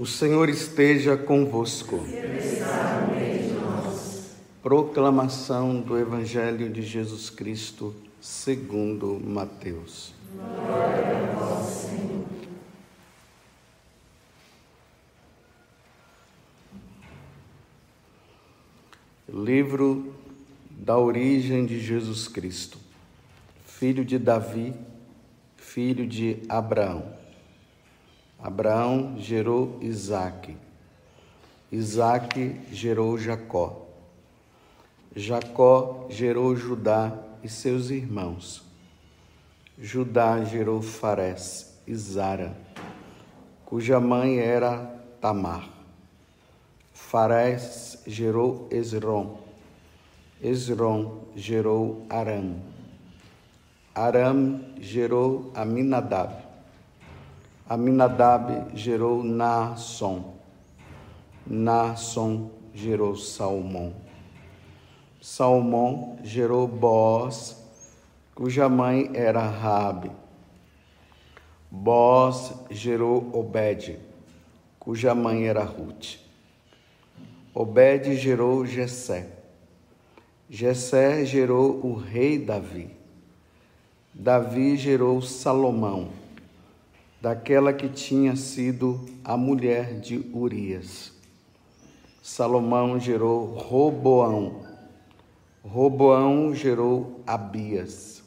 O Senhor esteja convosco. Proclamação do Evangelho de Jesus Cristo, segundo Mateus. Glória a Senhor. Livro da origem de Jesus Cristo, filho de Davi, filho de Abraão. Abraão gerou Isaque. Isaque gerou Jacó. Jacó gerou Judá e seus irmãos. Judá gerou Fares e Zara, cuja mãe era Tamar. Fares gerou Esrom. Esrom gerou Aram. Aram gerou Aminadab. Aminadab gerou Naasson. Naasson gerou Salmão. Salmão gerou Boaz, cuja mãe era Rabi. Boaz gerou Obed, cuja mãe era Ruth. Obed gerou Jessé. Jessé gerou o rei Davi. Davi gerou Salomão daquela que tinha sido a mulher de Urias. Salomão gerou Roboão. Roboão gerou Abias.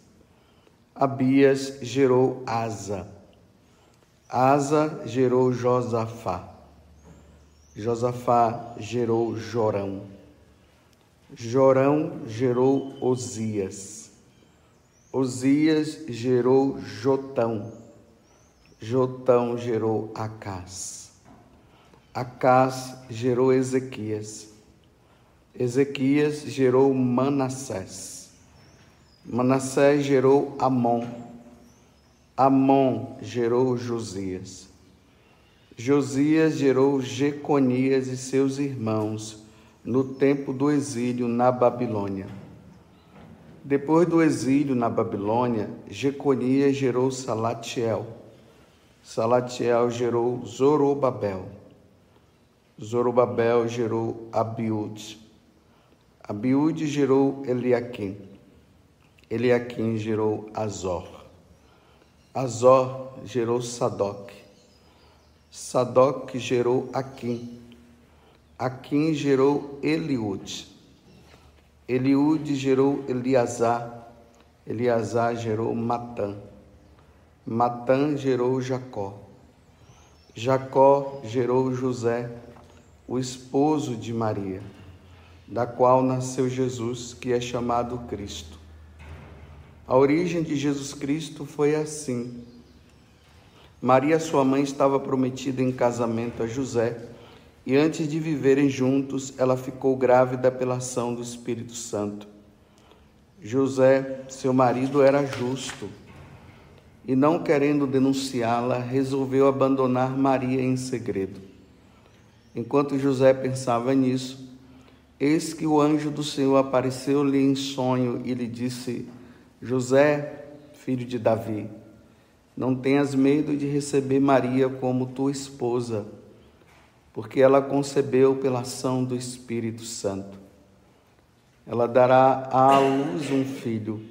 Abias gerou Asa. Asa gerou Josafá. Josafá gerou Jorão. Jorão gerou Osias. Osias gerou Jotão. Jotão gerou Acás. Acás gerou Ezequias. Ezequias gerou Manassés. Manassés gerou Amon. Amon gerou Josias. Josias gerou Jeconias e seus irmãos no tempo do exílio na Babilônia. Depois do exílio na Babilônia, Jeconias gerou Salatiel. Salatiel gerou Zorobabel. Zorobabel gerou Abiúde. Abiúde gerou Eliaquim. Eliaquim gerou Azor. Azor gerou Sadoc. Sadoc gerou Aquim. Aquim gerou Eliúde. Eliúde gerou Eliasar. Eliasar gerou Matã. Matã gerou Jacó. Jacó gerou José, o esposo de Maria, da qual nasceu Jesus, que é chamado Cristo. A origem de Jesus Cristo foi assim. Maria, sua mãe, estava prometida em casamento a José, e antes de viverem juntos, ela ficou grávida pela ação do Espírito Santo. José, seu marido, era justo e, não querendo denunciá-la, resolveu abandonar Maria em segredo. Enquanto José pensava nisso, eis que o anjo do Senhor apareceu-lhe em sonho e lhe disse: José, filho de Davi, não tenhas medo de receber Maria como tua esposa, porque ela concebeu pela ação do Espírito Santo. Ela dará à luz um filho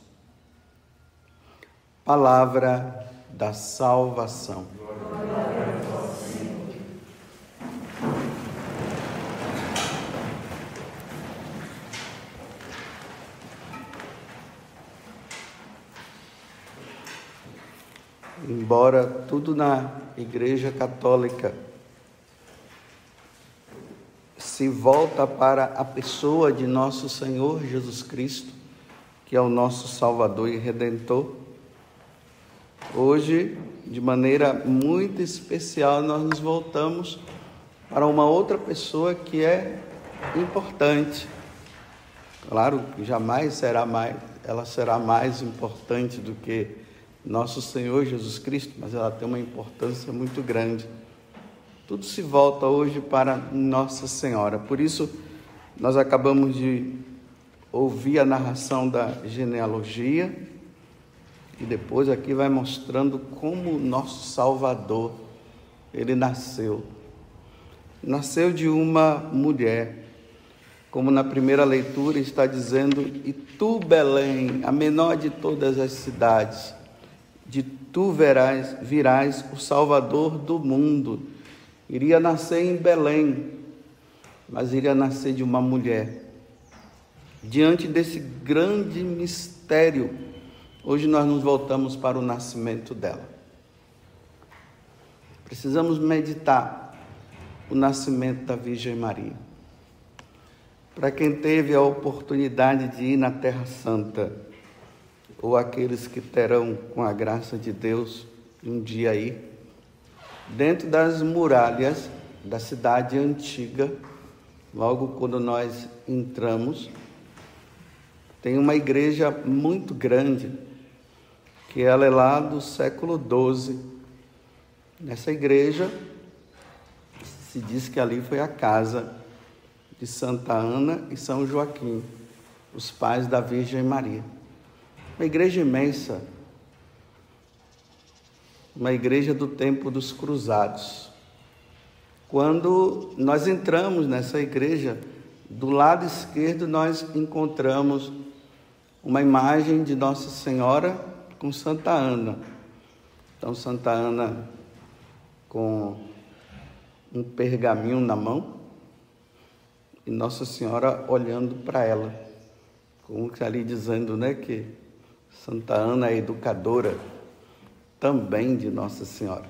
Palavra da salvação. Embora tudo na Igreja Católica se volta para a pessoa de nosso Senhor Jesus Cristo, que é o nosso Salvador e Redentor, Hoje, de maneira muito especial, nós nos voltamos para uma outra pessoa que é importante. Claro jamais será mais, ela será mais importante do que nosso Senhor Jesus Cristo, mas ela tem uma importância muito grande. Tudo se volta hoje para Nossa Senhora. Por isso, nós acabamos de ouvir a narração da genealogia e depois aqui vai mostrando como nosso Salvador ele nasceu. Nasceu de uma mulher, como na primeira leitura está dizendo, e tu, Belém, a menor de todas as cidades, de tu verás, virás o Salvador do mundo. Iria nascer em Belém, mas iria nascer de uma mulher. Diante desse grande mistério, hoje nós nos voltamos para o nascimento dela. Precisamos meditar o nascimento da Virgem Maria. Para quem teve a oportunidade de ir na Terra Santa, ou aqueles que terão, com a graça de Deus, um dia aí, dentro das muralhas da cidade antiga, logo quando nós entramos, tem uma igreja muito grande, que ela é lá do século XII, Nessa igreja, se diz que ali foi a casa de Santa Ana e São Joaquim, os pais da Virgem Maria. Uma igreja imensa, uma igreja do tempo dos cruzados. Quando nós entramos nessa igreja, do lado esquerdo nós encontramos uma imagem de Nossa Senhora com Santa Ana. Então, Santa Ana com um pergaminho na mão e Nossa Senhora olhando para ela, como ali dizendo, né, que Santa Ana é educadora também de Nossa Senhora.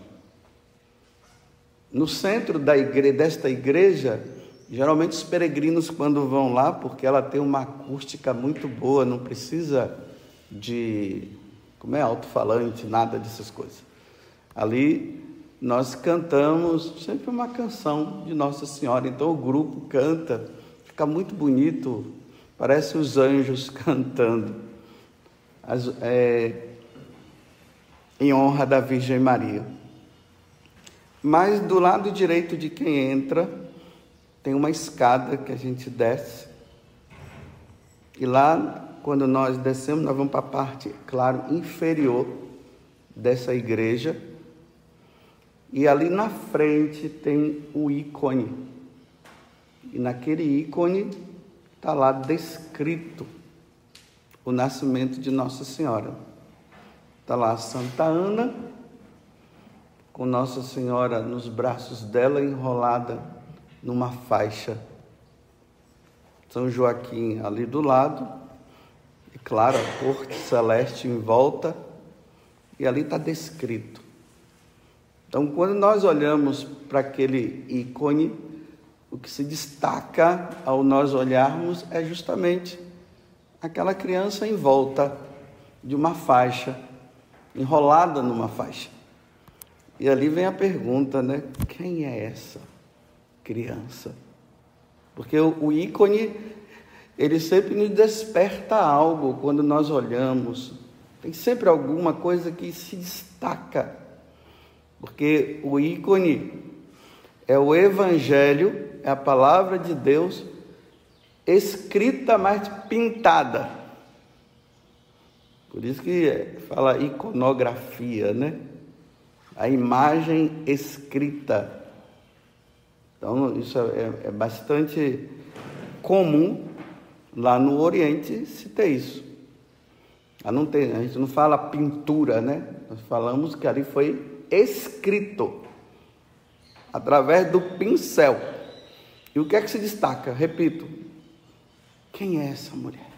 No centro da igreja, desta igreja, geralmente os peregrinos quando vão lá, porque ela tem uma acústica muito boa, não precisa de como é alto-falante, nada dessas coisas. Ali nós cantamos sempre uma canção de Nossa Senhora. Então o grupo canta, fica muito bonito, parece os anjos cantando, as, é, em honra da Virgem Maria. Mas do lado direito de quem entra, tem uma escada que a gente desce. E lá, quando nós descemos, nós vamos para a parte, claro, inferior dessa igreja e ali na frente tem o ícone. E naquele ícone está lá descrito o nascimento de Nossa Senhora. Está lá Santa Ana, com Nossa Senhora nos braços dela enrolada numa faixa. São Joaquim ali do lado, e claro, a corte celeste em volta, e ali está descrito então, quando nós olhamos para aquele ícone, o que se destaca ao nós olharmos é justamente aquela criança em volta de uma faixa, enrolada numa faixa. E ali vem a pergunta, né? Quem é essa criança? Porque o ícone, ele sempre nos desperta algo quando nós olhamos. Tem sempre alguma coisa que se destaca porque o ícone é o Evangelho, é a palavra de Deus escrita, mas pintada. Por isso que fala iconografia, né? A imagem escrita. Então, isso é, é bastante comum lá no Oriente se ter isso. Não tem, a gente não fala pintura, né? Nós falamos que ali foi escrito através do pincel. E o que é que se destaca? Repito, quem é essa mulher?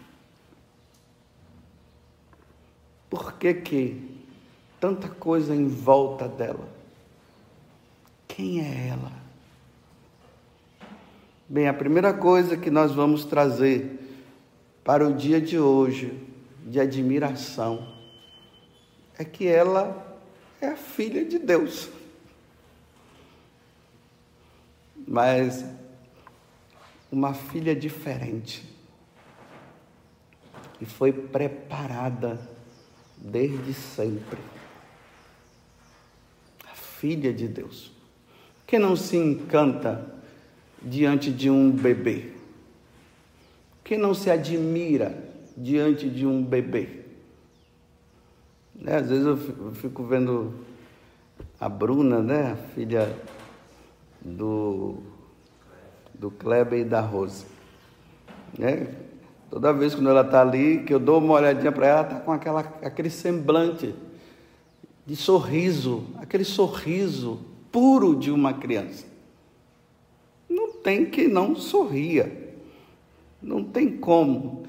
Por que que tanta coisa em volta dela? Quem é ela? Bem, a primeira coisa que nós vamos trazer para o dia de hoje, de admiração, é que ela é a filha de Deus. mas uma filha diferente. E foi preparada desde sempre. A filha de Deus. Que não se encanta diante de um bebê? Que não se admira diante de um bebê? Né? Às vezes eu fico vendo a Bruna, né? a filha do, do Kleber e da Rose. Né? Toda vez que ela está ali, que eu dou uma olhadinha para ela, está com aquela, aquele semblante de sorriso, aquele sorriso puro de uma criança. Não tem que não sorria. Não tem como.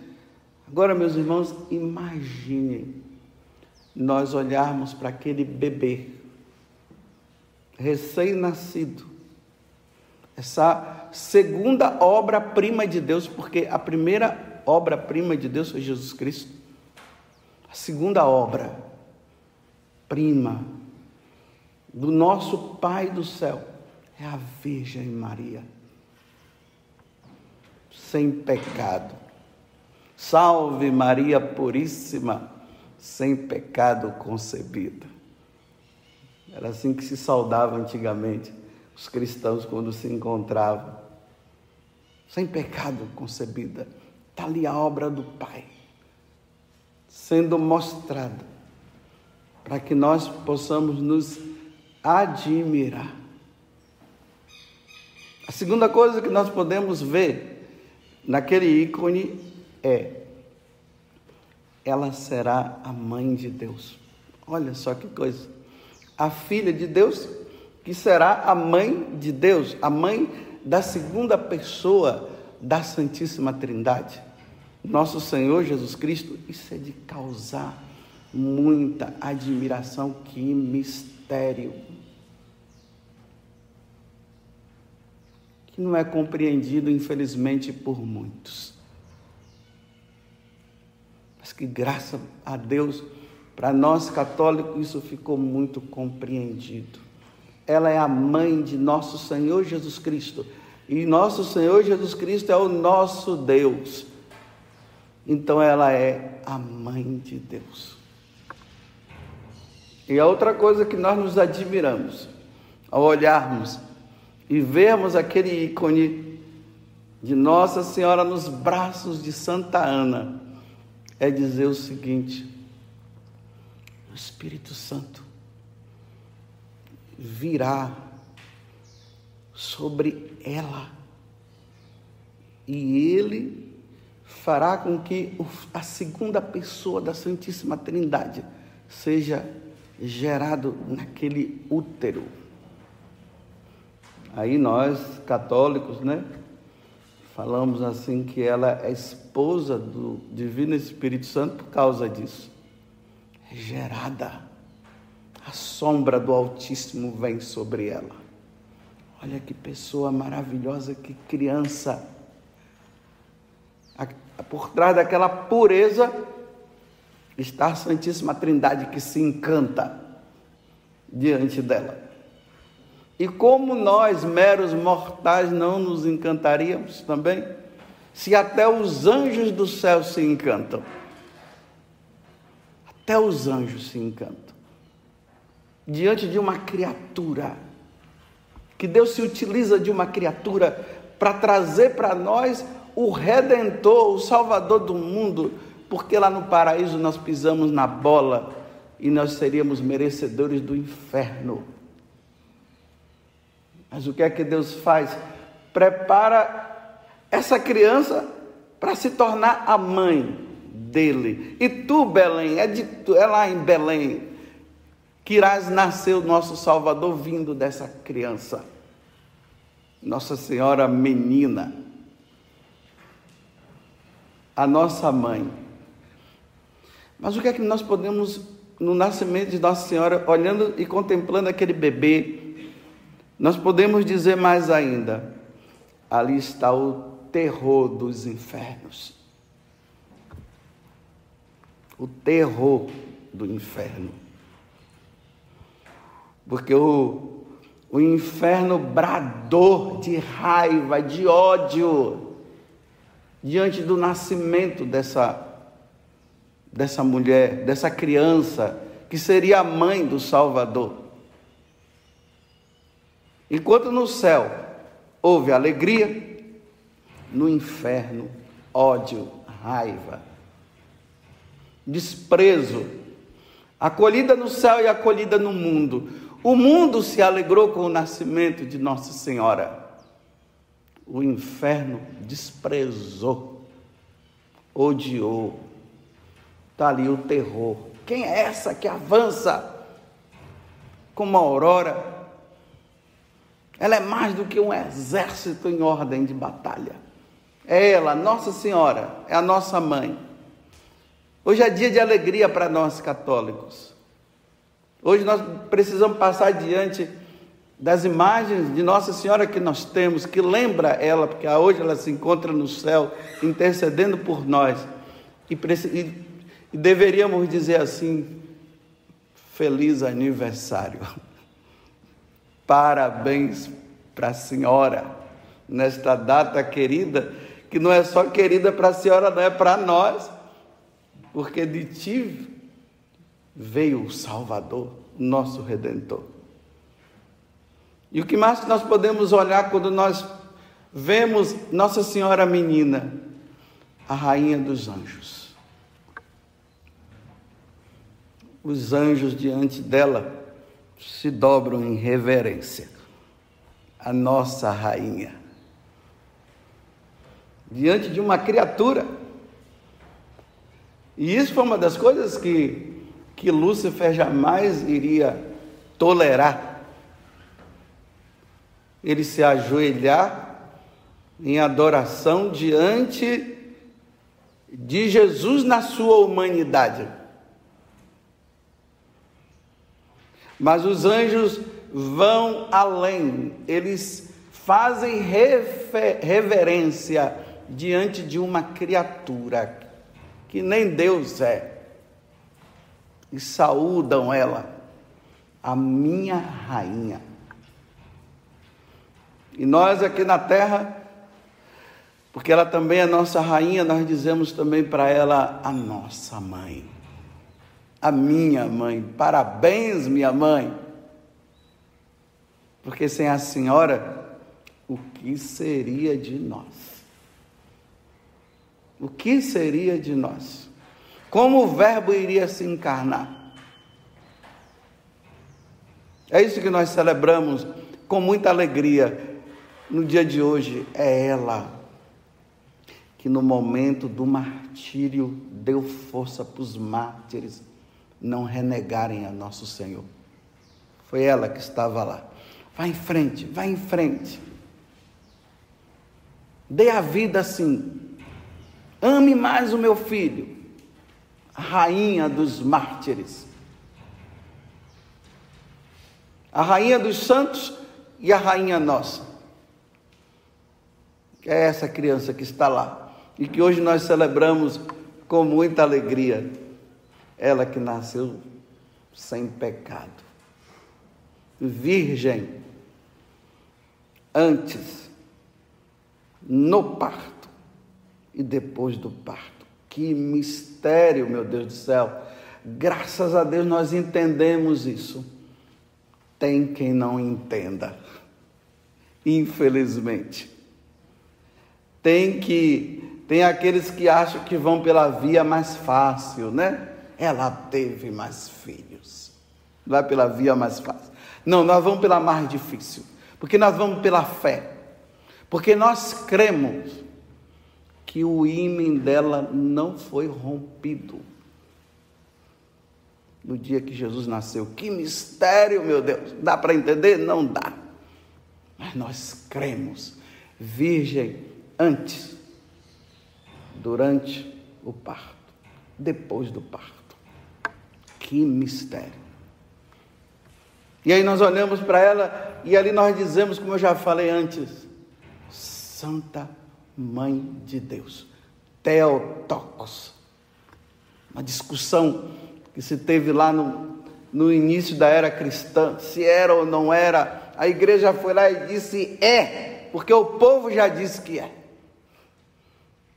Agora, meus irmãos, imaginem nós olharmos para aquele bebê recém-nascido, essa segunda obra-prima de Deus, porque a primeira obra-prima de Deus foi Jesus Cristo, a segunda obra-prima do nosso Pai do céu é a Virgem Maria, sem pecado. Salve Maria Puríssima sem pecado concebida. Era assim que se saudava antigamente os cristãos quando se encontravam. Sem pecado concebida. Está ali a obra do Pai, sendo mostrada, para que nós possamos nos admirar. A segunda coisa que nós podemos ver naquele ícone é ela será a mãe de Deus. Olha só que coisa. A filha de Deus, que será a mãe de Deus, a mãe da segunda pessoa da Santíssima Trindade. Nosso Senhor Jesus Cristo, isso é de causar muita admiração, que mistério. Que não é compreendido, infelizmente, por muitos. Mas que graça a Deus, para nós católicos, isso ficou muito compreendido. Ela é a mãe de nosso Senhor Jesus Cristo. E nosso Senhor Jesus Cristo é o nosso Deus. Então ela é a mãe de Deus. E a outra coisa que nós nos admiramos ao olharmos e vermos aquele ícone de Nossa Senhora nos braços de Santa Ana, é dizer o seguinte: o Espírito Santo virá sobre ela e ele fará com que a segunda pessoa da Santíssima Trindade seja gerado naquele útero. Aí nós, católicos, né, Falamos assim que ela é esposa do Divino Espírito Santo por causa disso. É gerada. A sombra do Altíssimo vem sobre ela. Olha que pessoa maravilhosa, que criança. Por trás daquela pureza está a Santíssima Trindade que se encanta diante dela. E como nós, meros mortais, não nos encantaríamos também? Se até os anjos do céu se encantam. Até os anjos se encantam. Diante de uma criatura, que Deus se utiliza de uma criatura para trazer para nós o Redentor, o Salvador do mundo, porque lá no paraíso nós pisamos na bola e nós seríamos merecedores do inferno. Mas o que é que Deus faz? Prepara essa criança para se tornar a mãe dele. E tu, Belém, é, de, é lá em Belém que irás nascer o nosso Salvador vindo dessa criança. Nossa Senhora menina, a nossa mãe. Mas o que é que nós podemos, no nascimento de Nossa Senhora, olhando e contemplando aquele bebê, nós podemos dizer mais ainda: ali está o terror dos infernos. O terror do inferno. Porque o, O inferno bradou de raiva, de ódio, diante do nascimento dessa, dessa mulher, dessa criança, que seria a mãe do Salvador. Enquanto no céu houve alegria, no inferno, ódio, raiva, desprezo, acolhida no céu e acolhida no mundo. O mundo se alegrou com o nascimento de Nossa Senhora. O inferno desprezou, odiou. Está ali o terror. Quem é essa que avança como uma aurora? Ela é mais do que um exército em ordem de batalha. É ela, Nossa Senhora, é a nossa mãe. Hoje é dia de alegria para nós católicos. Hoje nós precisamos passar diante das imagens de Nossa Senhora que nós temos, que lembra ela, porque hoje ela se encontra no céu, intercedendo por nós. E, e, deveríamos dizer assim: feliz aniversário. Parabéns para a senhora nesta data querida, que não é só querida para a senhora, não é para nós, porque de ti veio o Salvador, nosso Redentor. E o que mais que nós podemos olhar quando nós vemos Nossa Senhora Menina, a Rainha dos Anjos? Os anjos diante dela se dobram em reverência a nossa rainha. Diante de uma criatura. E isso foi uma das coisas que, que Lúcifer jamais iria tolerar. Ele se ajoelhar em adoração diante de Jesus na sua humanidade. Mas os anjos vão além, eles fazem reverência diante de uma criatura que nem Deus é. E saúdam ela, a minha rainha. E nós aqui na terra, porque ela também é nossa rainha, nós dizemos também para ela a nossa mãe a minha mãe. Parabéns, minha mãe. Porque sem a senhora, o que seria de nós? O que seria de nós? Como o Verbo iria se encarnar? É isso que nós celebramos com muita alegria no dia de hoje. É ela que no momento do martírio deu força para os mártires não renegarem a nosso Senhor. Foi ela que estava lá. Vá em frente, vá em frente. Dê a vida assim. Ame mais o meu filho, a rainha dos mártires. A rainha dos santos e a rainha nossa. É essa criança que está lá e que hoje nós celebramos com muita alegria ela que nasceu sem pecado, virgem, antes, no parto e depois do parto. Que mistério, meu Deus do céu! Graças a Deus nós entendemos isso. Tem quem não entenda, infelizmente. Tem que tem aqueles que acham que vão pela via mais fácil, né? Ela teve mais filhos. Vai pela via mais fácil. Não, nós vamos pela mais difícil. Porque nós vamos pela fé. Porque nós cremos que o ímã dela não foi rompido. No dia que Jesus nasceu. Que mistério, meu Deus. Dá para entender? Não dá. Mas nós cremos. Virgem antes, durante o parto, depois do parto. Que mistério. E aí nós olhamos para ela e ali nós dizemos, como eu já falei antes, Santa Mãe de Deus, Teotocos. Uma discussão que se teve lá no, no início da era cristã, se era ou não era A igreja foi lá e disse é, porque o povo já disse que é.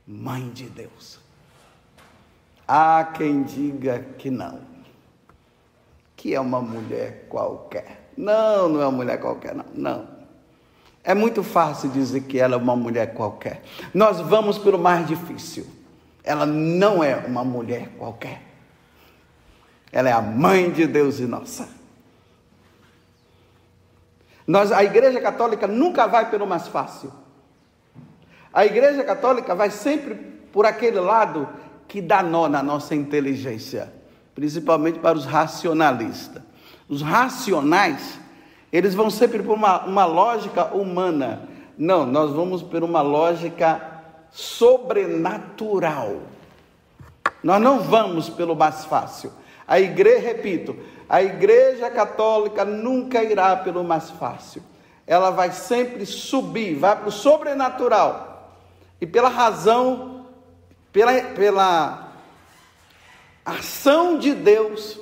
Mãe de Deus. Há quem diga que não, que é uma mulher qualquer. Não, não é uma mulher qualquer, não. Não. É muito fácil dizer que ela é uma mulher qualquer. Nós vamos pelo mais difícil. Ela não é uma mulher qualquer. Ela é a mãe de Deus e nossa. Nós, a Igreja Católica nunca vai pelo mais fácil. A Igreja Católica vai sempre por aquele lado que dá nó na nossa inteligência, principalmente para os racionalistas. Os racionais eles vão sempre por uma, uma lógica humana. Não, nós vamos por uma lógica sobrenatural. Nós não vamos pelo mais fácil. A igreja, repito, a igreja católica nunca irá pelo mais fácil. Ela vai sempre subir, vai para o sobrenatural. E pela razão, pela, pela ação de Deus,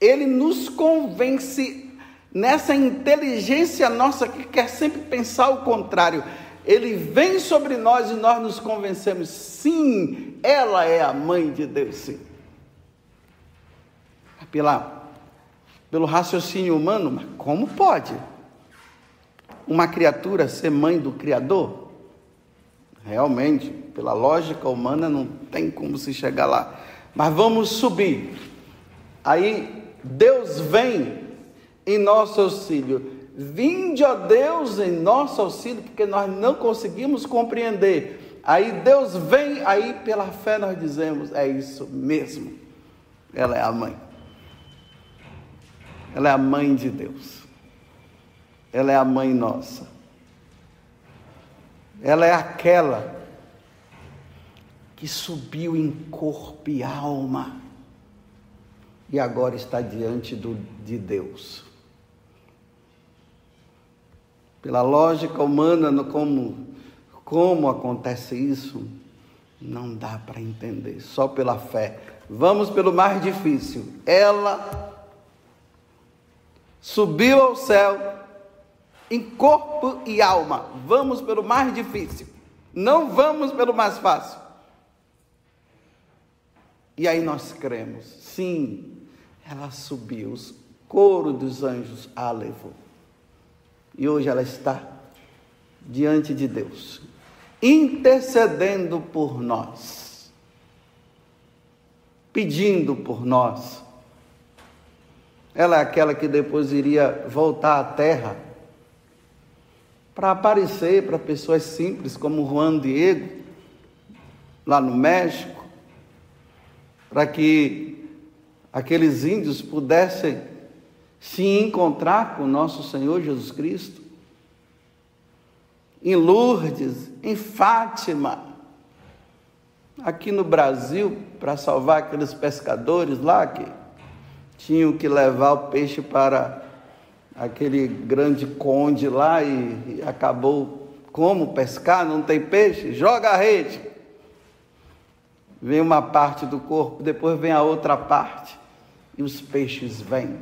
ele nos convence nessa inteligência nossa que quer sempre pensar o contrário. Ele vem sobre nós e nós nos convencemos, sim, ela é a mãe de Deus, sim. Pela, pelo raciocínio humano, mas como pode uma criatura ser mãe do Criador? Realmente, pela lógica humana, não tem como se chegar lá. Mas vamos subir. Aí Deus vem em nosso auxílio. Vinde, ó Deus, em nosso auxílio, porque nós não conseguimos compreender. Aí Deus vem, aí pela fé nós dizemos: é isso mesmo. Ela é a mãe. Ela é a mãe de Deus. Ela é a mãe nossa. Ela é aquela que subiu em corpo e alma e agora está diante do, de Deus pela lógica humana, como, como acontece isso, não dá para entender, só pela fé. Vamos pelo mais difícil. Ela subiu ao céu em corpo e alma. Vamos pelo mais difícil. Não vamos pelo mais fácil. E aí nós cremos. Sim, ela subiu. O coro dos anjos a levou. E hoje ela está diante de Deus, intercedendo por nós, pedindo por nós. Ela é aquela que depois iria voltar à terra para aparecer para pessoas simples como Juan Diego, lá no México, para que aqueles índios pudessem se encontrar com nosso Senhor Jesus Cristo, em Lourdes, em Fátima, aqui no Brasil, para salvar aqueles pescadores lá que tinham que levar o peixe para aquele grande conde lá e, e acabou como pescar, não tem peixe, joga a rede. Vem uma parte do corpo, depois vem a outra parte e os peixes vêm.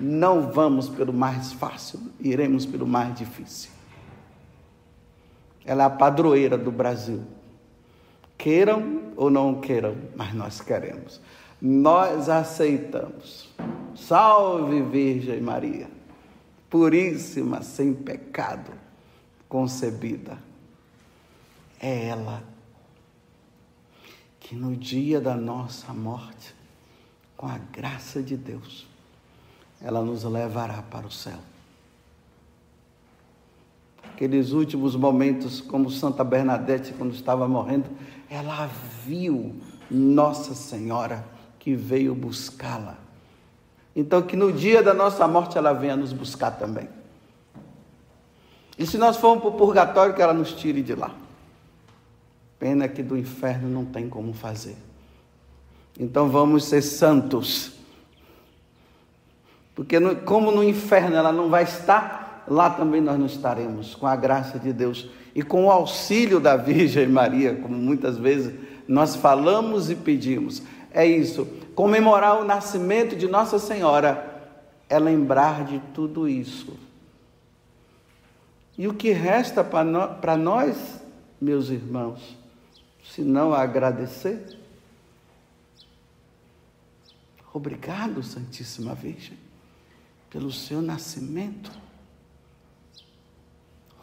Não vamos pelo mais fácil, iremos pelo mais difícil. Ela é a padroeira do Brasil. Queiram ou não queiram, mas nós queremos. Nós aceitamos. Salve Virgem Maria, puríssima, sem pecado, concebida. É ela que no dia da nossa morte, com a graça de Deus, ela nos levará para o céu. Aqueles últimos momentos, como Santa Bernadette, quando estava morrendo, ela viu Nossa Senhora que veio buscá-la. Então, que no dia da nossa morte ela venha nos buscar também. E se nós formos para o purgatório, que ela nos tire de lá. Pena que do inferno não tem como fazer. Então vamos ser santos porque no, como no inferno ela não vai estar, lá também nós não estaremos, com a graça de Deus e com o auxílio da Virgem Maria, como muitas vezes nós falamos e pedimos. É isso, comemorar o nascimento de Nossa Senhora é lembrar de tudo isso. E o que resta para nós, meus irmãos, se não agradecer? Obrigado, Santíssima Virgem, pelo seu nascimento.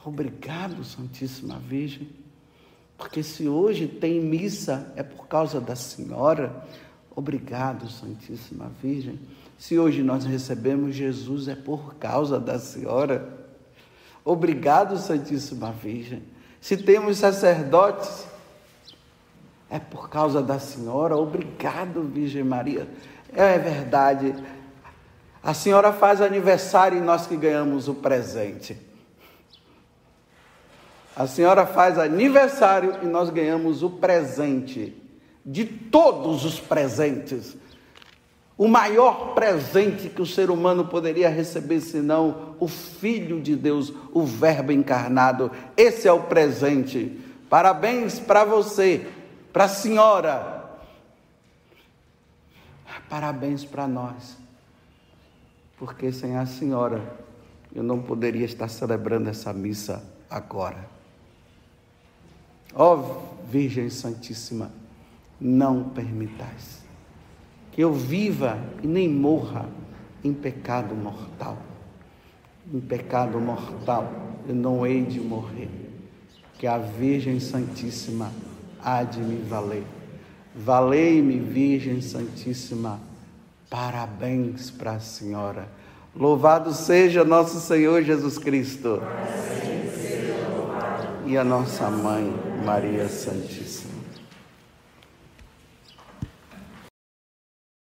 Obrigado, Santíssima Virgem, porque se hoje tem missa é por causa da Senhora. Obrigado, Santíssima Virgem. Se hoje nós recebemos Jesus é por causa da Senhora. Obrigado, Santíssima Virgem. Se temos sacerdotes, é por causa da Senhora. Obrigado, Virgem Maria. É verdade. A senhora faz aniversário e nós que ganhamos o presente. A senhora faz aniversário e nós ganhamos o presente. De todos os presentes. O maior presente que o ser humano poderia receber, senão o Filho de Deus, o Verbo encarnado. Esse é o presente. Parabéns para você, para a senhora, Parabéns para nós, porque sem a senhora eu não poderia estar celebrando essa missa agora. Ó oh, Virgem Santíssima, não permitais que eu viva e nem morra em pecado mortal. Em pecado mortal eu não hei de morrer, que a Virgem Santíssima há de me valer. Valei-me, Virgem Santíssima. Parabéns para a Senhora. Louvado seja nosso Senhor Jesus Cristo. E a nossa mãe, Maria Santíssima.